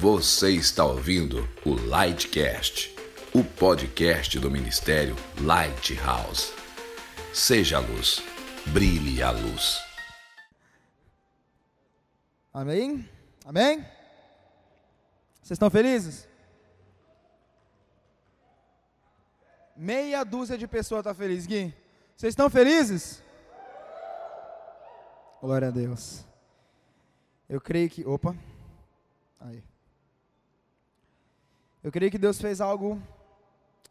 Você está ouvindo o Lightcast, o podcast do Ministério Lighthouse. Seja a luz, brilhe a luz. Amém? Amém? Vocês estão felizes? Meia dúzia de pessoas está feliz, Gui. Vocês estão felizes? Glória a Deus. Eu creio que. Opa. Aí. Eu creio que Deus fez algo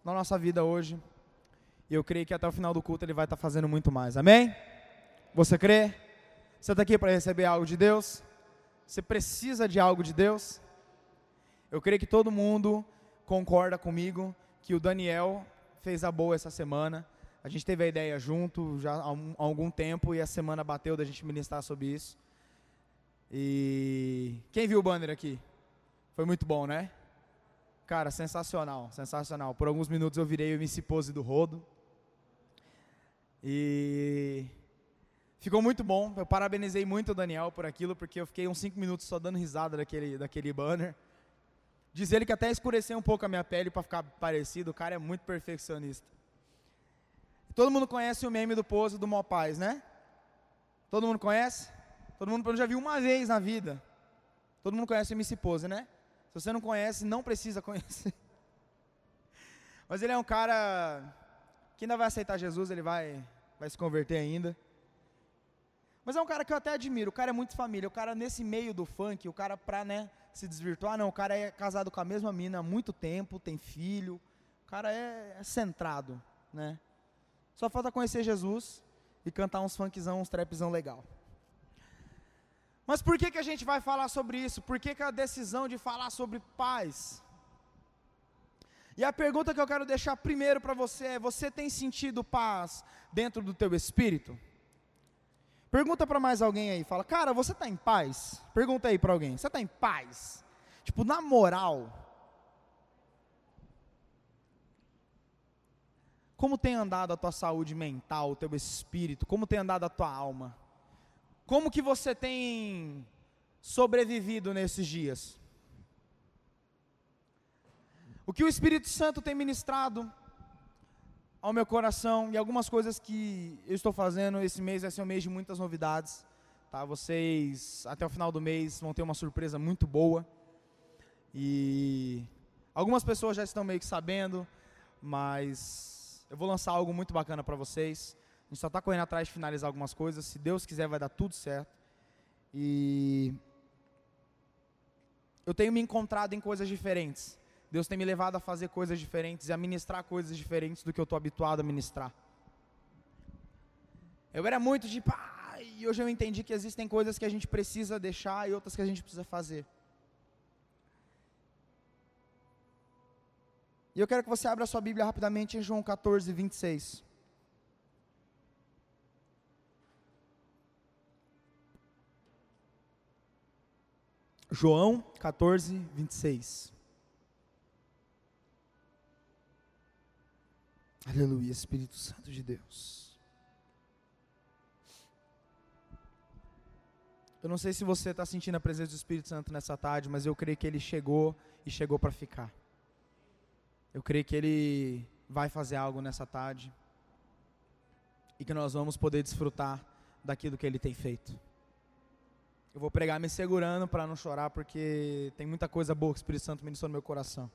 na nossa vida hoje. E eu creio que até o final do culto Ele vai estar fazendo muito mais. Amém? Você crê? Você está aqui para receber algo de Deus? Você precisa de algo de Deus? Eu creio que todo mundo concorda comigo que o Daniel fez a boa essa semana. A gente teve a ideia junto já há, um, há algum tempo e a semana bateu da gente ministrar sobre isso. E quem viu o banner aqui? Foi muito bom, né? Cara, sensacional, sensacional. Por alguns minutos eu virei o MC Pose do Rodo. E ficou muito bom. Eu parabenizei muito o Daniel por aquilo, porque eu fiquei uns 5 minutos só dando risada daquele, daquele banner. Diz ele que até escureceu um pouco a minha pele para ficar parecido. O cara é muito perfeccionista. Todo mundo conhece o meme do pose do Mopaz, né? Todo mundo conhece? Todo mundo já viu uma vez na vida. Todo mundo conhece o MC Pose, né? Se você não conhece, não precisa conhecer. Mas ele é um cara que ainda vai aceitar Jesus, ele vai, vai se converter ainda. Mas é um cara que eu até admiro, o cara é muito família, o cara nesse meio do funk, o cara pra, né, se desvirtuar, não, o cara é casado com a mesma mina há muito tempo, tem filho, o cara é, é centrado, né. Só falta conhecer Jesus e cantar uns funkzão, uns trapzão legal. Mas por que, que a gente vai falar sobre isso? Por que, que a decisão de falar sobre paz? E a pergunta que eu quero deixar primeiro para você é: você tem sentido paz dentro do teu espírito? Pergunta para mais alguém aí, fala, cara, você está em paz? Pergunta aí para alguém, você está em paz? Tipo, na moral. Como tem andado a tua saúde mental, o teu espírito? Como tem andado a tua alma? Como que você tem sobrevivido nesses dias? O que o Espírito Santo tem ministrado ao meu coração e algumas coisas que eu estou fazendo esse mês vai ser um mês de muitas novidades, tá? Vocês até o final do mês vão ter uma surpresa muito boa. E algumas pessoas já estão meio que sabendo, mas eu vou lançar algo muito bacana para vocês. A gente só está correndo atrás de finalizar algumas coisas. Se Deus quiser, vai dar tudo certo. E eu tenho me encontrado em coisas diferentes. Deus tem me levado a fazer coisas diferentes e a ministrar coisas diferentes do que eu estou habituado a ministrar. Eu era muito de pá, e hoje eu entendi que existem coisas que a gente precisa deixar e outras que a gente precisa fazer. E eu quero que você abra a sua Bíblia rapidamente em João 14, 26. João 14, 26. Aleluia, Espírito Santo de Deus. Eu não sei se você está sentindo a presença do Espírito Santo nessa tarde, mas eu creio que ele chegou e chegou para ficar. Eu creio que ele vai fazer algo nessa tarde e que nós vamos poder desfrutar daquilo que ele tem feito. Eu vou pregar me segurando para não chorar, porque tem muita coisa boa que o Espírito Santo ministrou no meu coração.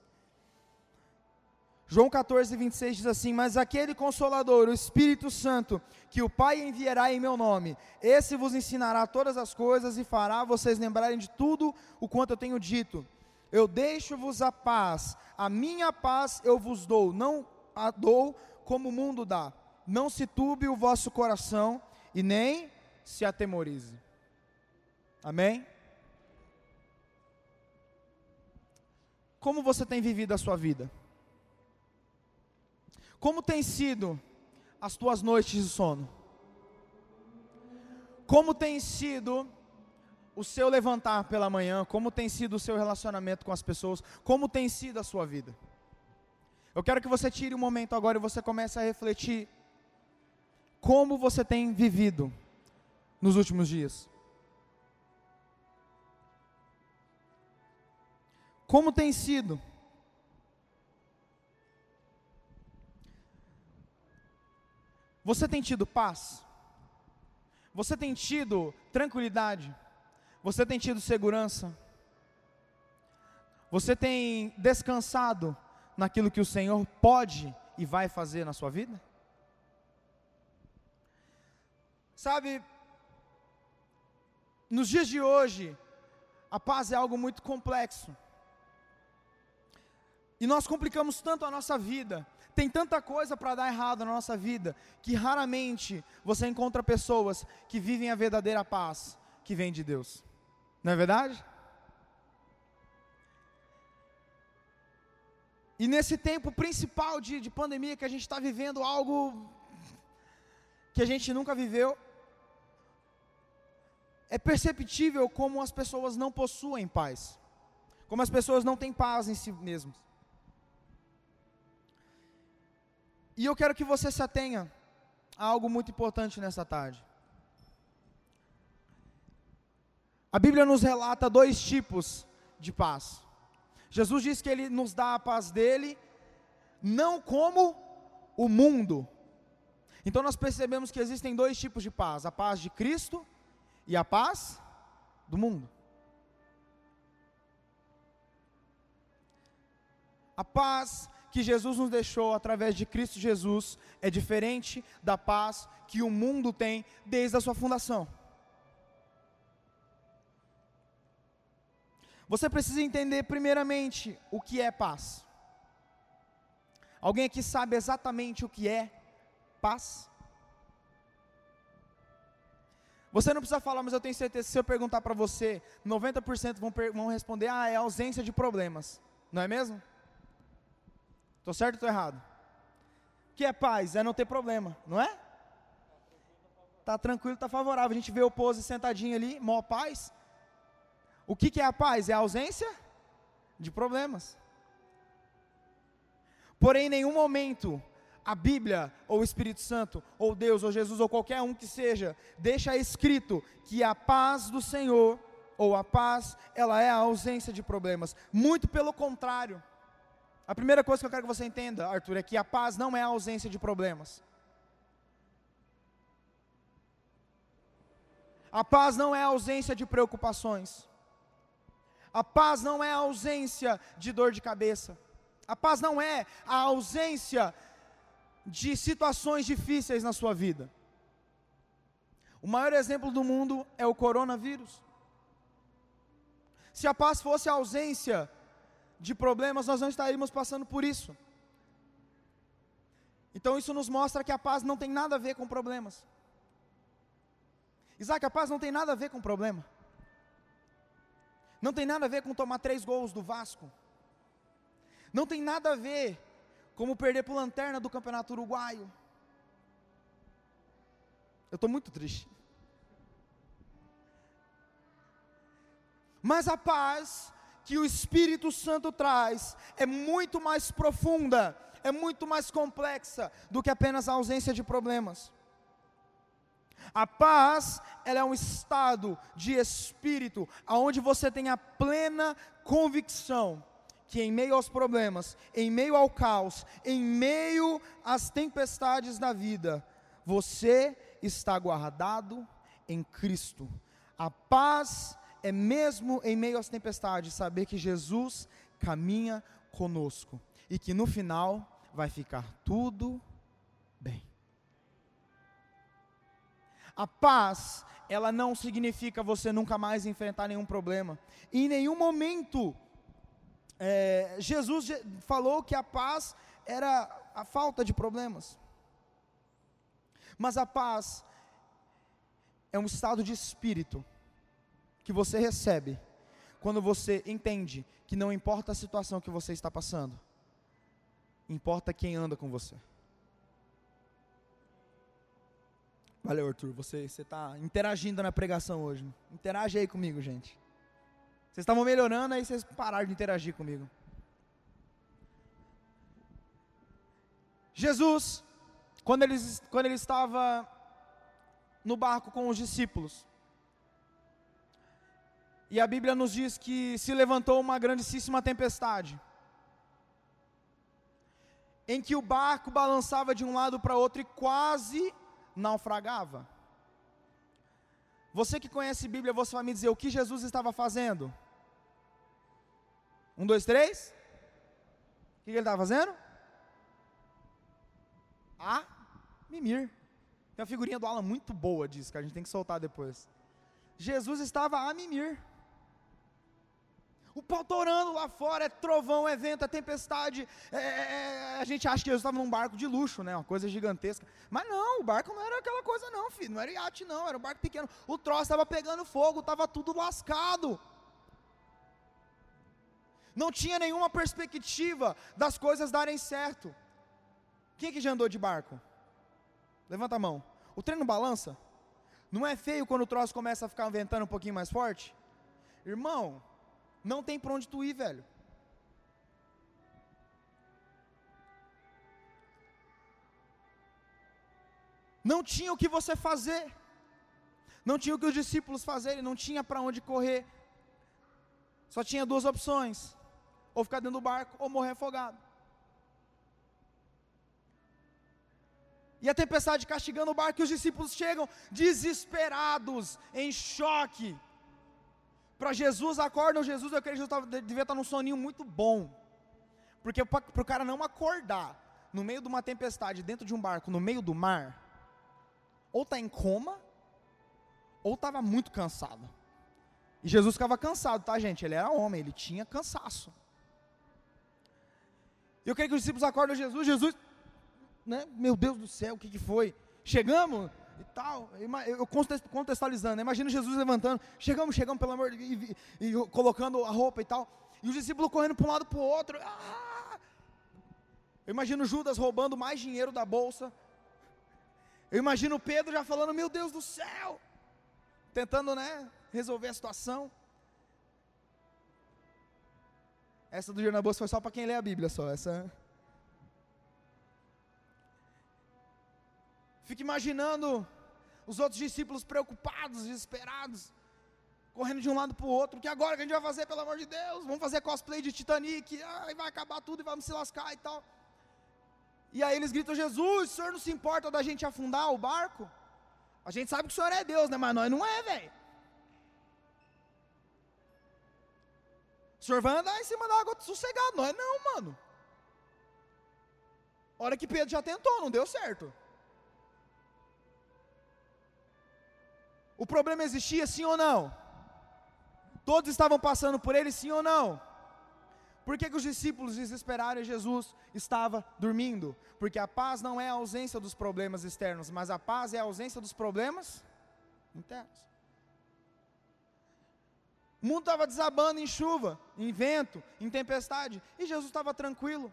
João 14, 26 diz assim: Mas aquele consolador, o Espírito Santo, que o Pai enviará em meu nome, esse vos ensinará todas as coisas e fará vocês lembrarem de tudo o quanto eu tenho dito. Eu deixo-vos a paz, a minha paz eu vos dou, não a dou como o mundo dá. Não se turbe o vosso coração e nem se atemorize. Amém? Como você tem vivido a sua vida? Como tem sido as tuas noites de sono? Como tem sido o seu levantar pela manhã? Como tem sido o seu relacionamento com as pessoas? Como tem sido a sua vida? Eu quero que você tire um momento agora e você comece a refletir como você tem vivido nos últimos dias. Como tem sido? Você tem tido paz? Você tem tido tranquilidade? Você tem tido segurança? Você tem descansado naquilo que o Senhor pode e vai fazer na sua vida? Sabe, nos dias de hoje, a paz é algo muito complexo. E nós complicamos tanto a nossa vida, tem tanta coisa para dar errado na nossa vida, que raramente você encontra pessoas que vivem a verdadeira paz que vem de Deus. Não é verdade? E nesse tempo principal de, de pandemia que a gente está vivendo algo que a gente nunca viveu, é perceptível como as pessoas não possuem paz, como as pessoas não têm paz em si mesmas. E eu quero que você se atenha a algo muito importante nessa tarde. A Bíblia nos relata dois tipos de paz. Jesus diz que ele nos dá a paz dele, não como o mundo. Então nós percebemos que existem dois tipos de paz: a paz de Cristo e a paz do mundo. A paz que Jesus nos deixou através de Cristo Jesus é diferente da paz que o mundo tem desde a sua fundação. Você precisa entender, primeiramente, o que é paz. Alguém aqui sabe exatamente o que é paz? Você não precisa falar, mas eu tenho certeza, se eu perguntar para você, 90% vão, vão responder: ah, é ausência de problemas. Não é mesmo? Estou certo ou estou errado? O que é paz? É não ter problema, não é? Tá tranquilo, tá favorável. A gente vê o pose sentadinho ali, mó paz. O que, que é a paz? É a ausência de problemas. Porém, em nenhum momento a Bíblia, ou o Espírito Santo, ou Deus, ou Jesus, ou qualquer um que seja, deixa escrito que a paz do Senhor, ou a paz, ela é a ausência de problemas. Muito pelo contrário. A primeira coisa que eu quero que você entenda, Arthur, é que a paz não é a ausência de problemas. A paz não é a ausência de preocupações. A paz não é a ausência de dor de cabeça. A paz não é a ausência de situações difíceis na sua vida. O maior exemplo do mundo é o coronavírus. Se a paz fosse a ausência de problemas, nós não estaríamos passando por isso. Então isso nos mostra que a paz não tem nada a ver com problemas. Isaac, a paz não tem nada a ver com problema. Não tem nada a ver com tomar três gols do Vasco. Não tem nada a ver como perder por lanterna do Campeonato Uruguaio. Eu estou muito triste. Mas a paz que o Espírito Santo traz é muito mais profunda, é muito mais complexa do que apenas a ausência de problemas. A paz, ela é um estado de espírito, aonde você tem a plena convicção que em meio aos problemas, em meio ao caos, em meio às tempestades da vida, você está guardado em Cristo. A paz é mesmo em meio às tempestades saber que Jesus caminha conosco e que no final vai ficar tudo bem. A paz, ela não significa você nunca mais enfrentar nenhum problema. Em nenhum momento, é, Jesus falou que a paz era a falta de problemas. Mas a paz é um estado de espírito que você recebe quando você entende que não importa a situação que você está passando, importa quem anda com você. Valeu, Arthur. Você está interagindo na pregação hoje. Interage aí comigo, gente. Vocês estavam melhorando, aí vocês pararam de interagir comigo. Jesus, quando ele, quando ele estava no barco com os discípulos, E a Bíblia nos diz que se levantou uma grandíssima tempestade, em que o barco balançava de um lado para outro e quase naufragava. Você que conhece Bíblia, você vai me dizer o que Jesus estava fazendo? Um, dois, três. O que ele estava fazendo? A mimir. Tem uma figurinha do Alan muito boa disso, que a gente tem que soltar depois. Jesus estava a mimir. O pau torando lá fora, é trovão, é vento, é tempestade. É, é, é, a gente acha que Jesus estava num barco de luxo, né? Uma coisa gigantesca. Mas não, o barco não era aquela coisa, não, filho. Não era iate, não, era um barco pequeno. O troço estava pegando fogo, estava tudo lascado. Não tinha nenhuma perspectiva das coisas darem certo. Quem é que já andou de barco? Levanta a mão. O trem não balança? Não é feio quando o troço começa a ficar ventando um pouquinho mais forte? Irmão, não tem para onde tu ir, velho. Não tinha o que você fazer. Não tinha o que os discípulos fazerem, não tinha para onde correr. Só tinha duas opções: ou ficar dentro do barco ou morrer afogado. E a tempestade castigando o barco, e os discípulos chegam desesperados, em choque. Para Jesus, acordam Jesus, eu creio que Jesus devia estar num soninho muito bom. Porque para o cara não acordar no meio de uma tempestade, dentro de um barco, no meio do mar, ou está em coma, ou estava muito cansado. E Jesus ficava cansado, tá, gente? Ele era homem, ele tinha cansaço. Eu creio que os discípulos acordam Jesus, Jesus, né? Meu Deus do céu, o que, que foi? Chegamos, e tal. Eu contextualizando, imagina Jesus levantando, chegamos, chegamos, pelo amor de Deus, e, e, colocando a roupa e tal, e os discípulos correndo para um lado para o outro. Ah! Eu imagino Judas roubando mais dinheiro da bolsa. Eu imagino Pedro já falando, meu Deus do céu, tentando, né, resolver a situação. Essa do na bolsa foi só para quem lê a Bíblia só, essa Fica imaginando os outros discípulos preocupados, desesperados, correndo de um lado para o outro. que agora que a gente vai fazer, pelo amor de Deus? Vamos fazer cosplay de Titanic, ai, vai acabar tudo e vamos se lascar e tal. E aí eles gritam: Jesus, o senhor não se importa da gente afundar o barco? A gente sabe que o senhor é Deus, né? Mas nós não é, velho. O senhor vai andar em cima da água sossegado, nós não, mano. Hora que Pedro já tentou, não deu certo. O problema existia, sim ou não? Todos estavam passando por ele, sim ou não? Por que, que os discípulos desesperaram e Jesus estava dormindo? Porque a paz não é a ausência dos problemas externos, mas a paz é a ausência dos problemas internos. O mundo estava desabando em chuva, em vento, em tempestade, e Jesus estava tranquilo.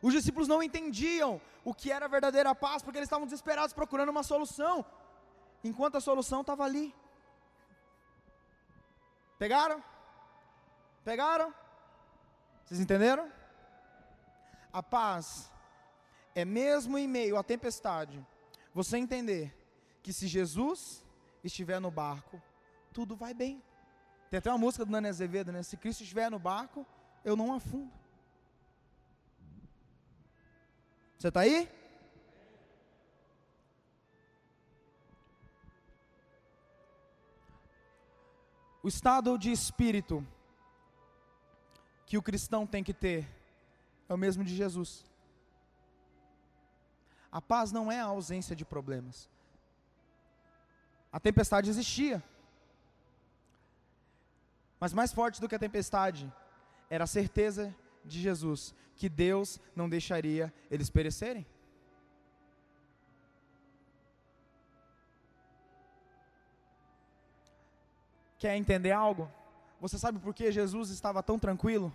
Os discípulos não entendiam o que era a verdadeira paz, porque eles estavam desesperados procurando uma solução enquanto a solução estava ali. Pegaram? Pegaram? Vocês entenderam? A paz é mesmo em meio à tempestade, você entender que se Jesus estiver no barco, tudo vai bem. Tem até uma música do Nani Azevedo, né? Se Cristo estiver no barco, eu não afundo. Você está aí? O estado de espírito que o cristão tem que ter é o mesmo de Jesus. A paz não é a ausência de problemas. A tempestade existia. Mas mais forte do que a tempestade era a certeza de Jesus que Deus não deixaria eles perecerem. Quer entender algo? Você sabe por que Jesus estava tão tranquilo?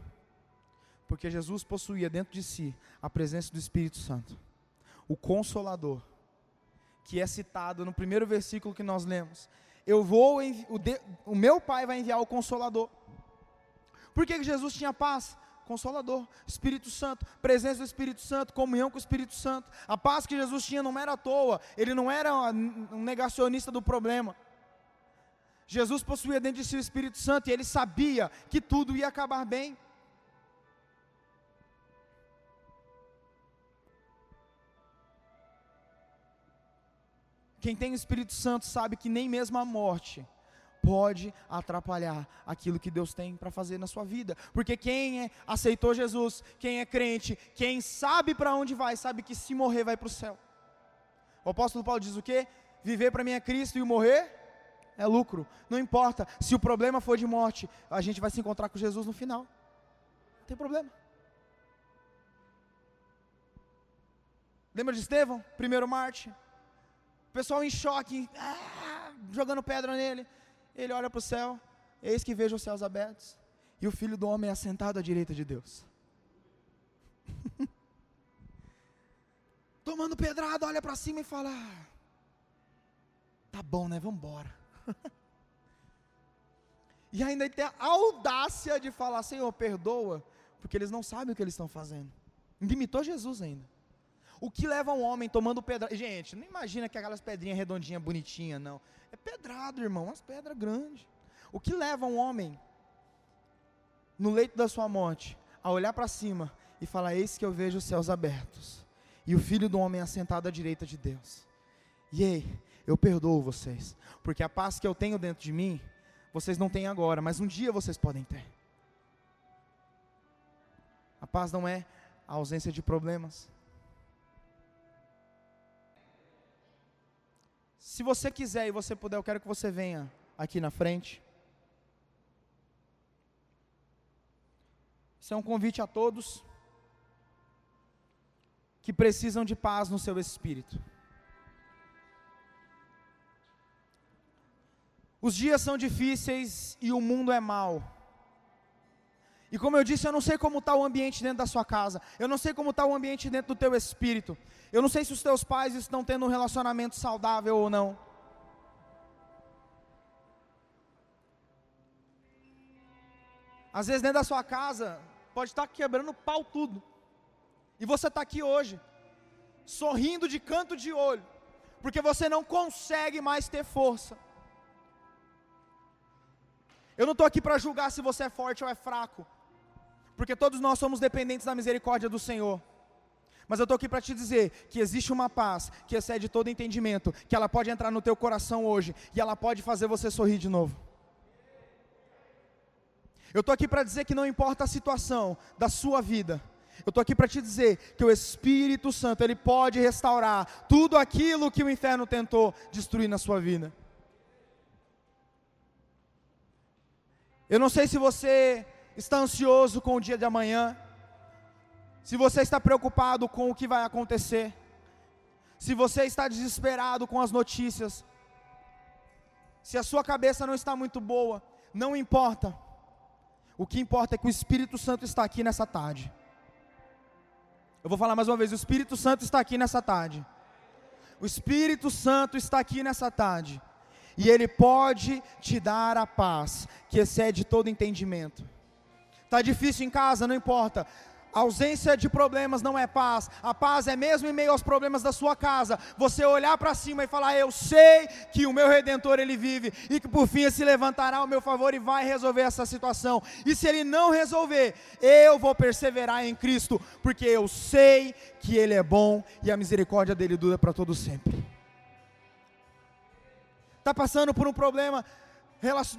Porque Jesus possuía dentro de si a presença do Espírito Santo, o Consolador, que é citado no primeiro versículo que nós lemos. Eu vou, o, de, o meu Pai vai enviar o Consolador. Por que Jesus tinha paz? Consolador, Espírito Santo, presença do Espírito Santo, comunhão com o Espírito Santo. A paz que Jesus tinha não era à toa, ele não era um negacionista do problema. Jesus possuía dentro de si o Espírito Santo e ele sabia que tudo ia acabar bem. Quem tem o Espírito Santo sabe que nem mesmo a morte pode atrapalhar aquilo que Deus tem para fazer na sua vida. Porque quem é, aceitou Jesus, quem é crente, quem sabe para onde vai, sabe que se morrer vai para o céu. O apóstolo Paulo diz o quê? Viver para mim é Cristo e o morrer é lucro. Não importa, se o problema for de morte, a gente vai se encontrar com Jesus no final. Não tem problema. Lembra de Estevão? Primeiro Marte. O pessoal em choque, ah, jogando pedra nele. Ele olha para o céu, eis que vejo os céus abertos, e o filho do homem é assentado à direita de Deus. Tomando pedrada, olha para cima e fala: ah, Tá bom, né? Vamos embora. e ainda tem a audácia de falar: Senhor, perdoa, porque eles não sabem o que eles estão fazendo. Limitou Jesus ainda. O que leva um homem tomando pedra? Gente, não imagina que aquelas pedrinhas redondinhas, bonitinhas, não. É pedrado, irmão, umas pedras grandes. O que leva um homem no leito da sua morte a olhar para cima e falar: Eis que eu vejo os céus abertos e o filho do homem assentado à direita de Deus. E aí, eu perdoo vocês, porque a paz que eu tenho dentro de mim, vocês não têm agora, mas um dia vocês podem ter. A paz não é a ausência de problemas, Se você quiser e você puder, eu quero que você venha aqui na frente. Isso é um convite a todos que precisam de paz no seu espírito. Os dias são difíceis e o mundo é mau. E como eu disse, eu não sei como está o ambiente dentro da sua casa, eu não sei como está o ambiente dentro do teu espírito, eu não sei se os teus pais estão tendo um relacionamento saudável ou não. Às vezes dentro da sua casa pode estar quebrando pau tudo, e você está aqui hoje, sorrindo de canto de olho, porque você não consegue mais ter força. Eu não estou aqui para julgar se você é forte ou é fraco porque todos nós somos dependentes da misericórdia do Senhor. Mas eu estou aqui para te dizer que existe uma paz que excede todo entendimento, que ela pode entrar no teu coração hoje e ela pode fazer você sorrir de novo. Eu estou aqui para dizer que não importa a situação da sua vida, eu estou aqui para te dizer que o Espírito Santo ele pode restaurar tudo aquilo que o inferno tentou destruir na sua vida. Eu não sei se você está ansioso com o dia de amanhã, se você está preocupado com o que vai acontecer, se você está desesperado com as notícias, se a sua cabeça não está muito boa, não importa. O que importa é que o Espírito Santo está aqui nessa tarde. Eu vou falar mais uma vez: o Espírito Santo está aqui nessa tarde. O Espírito Santo está aqui nessa tarde. E Ele pode te dar a paz que excede todo entendimento. Está difícil em casa, não importa. A ausência de problemas não é paz. A paz é mesmo em meio aos problemas da sua casa. Você olhar para cima e falar: Eu sei que o meu redentor ele vive e que por fim se levantará ao meu favor e vai resolver essa situação. E se ele não resolver, eu vou perseverar em Cristo, porque eu sei que ele é bom e a misericórdia dele dura para todo sempre. Está passando por um problema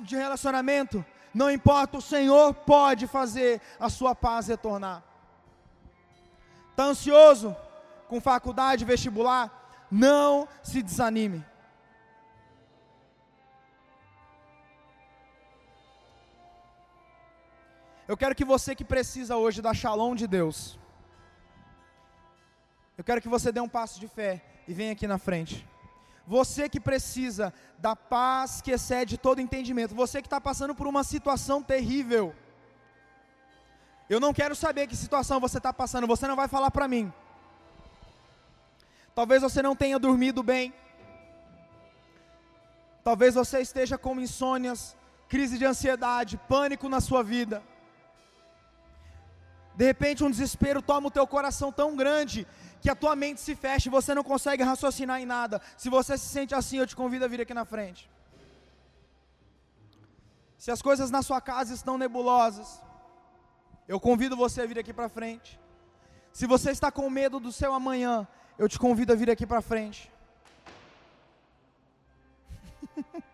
de relacionamento? não importa, o Senhor pode fazer a sua paz retornar. Está ansioso com faculdade, vestibular? Não se desanime. Eu quero que você que precisa hoje da shalom de Deus, eu quero que você dê um passo de fé e venha aqui na frente. Você que precisa da paz que excede todo entendimento. Você que está passando por uma situação terrível. Eu não quero saber que situação você está passando. Você não vai falar para mim. Talvez você não tenha dormido bem. Talvez você esteja com insônias, crise de ansiedade, pânico na sua vida. De repente um desespero toma o teu coração tão grande que a tua mente se feche e você não consegue raciocinar em nada. Se você se sente assim, eu te convido a vir aqui na frente. Se as coisas na sua casa estão nebulosas, eu convido você a vir aqui para frente. Se você está com medo do seu amanhã, eu te convido a vir aqui para frente.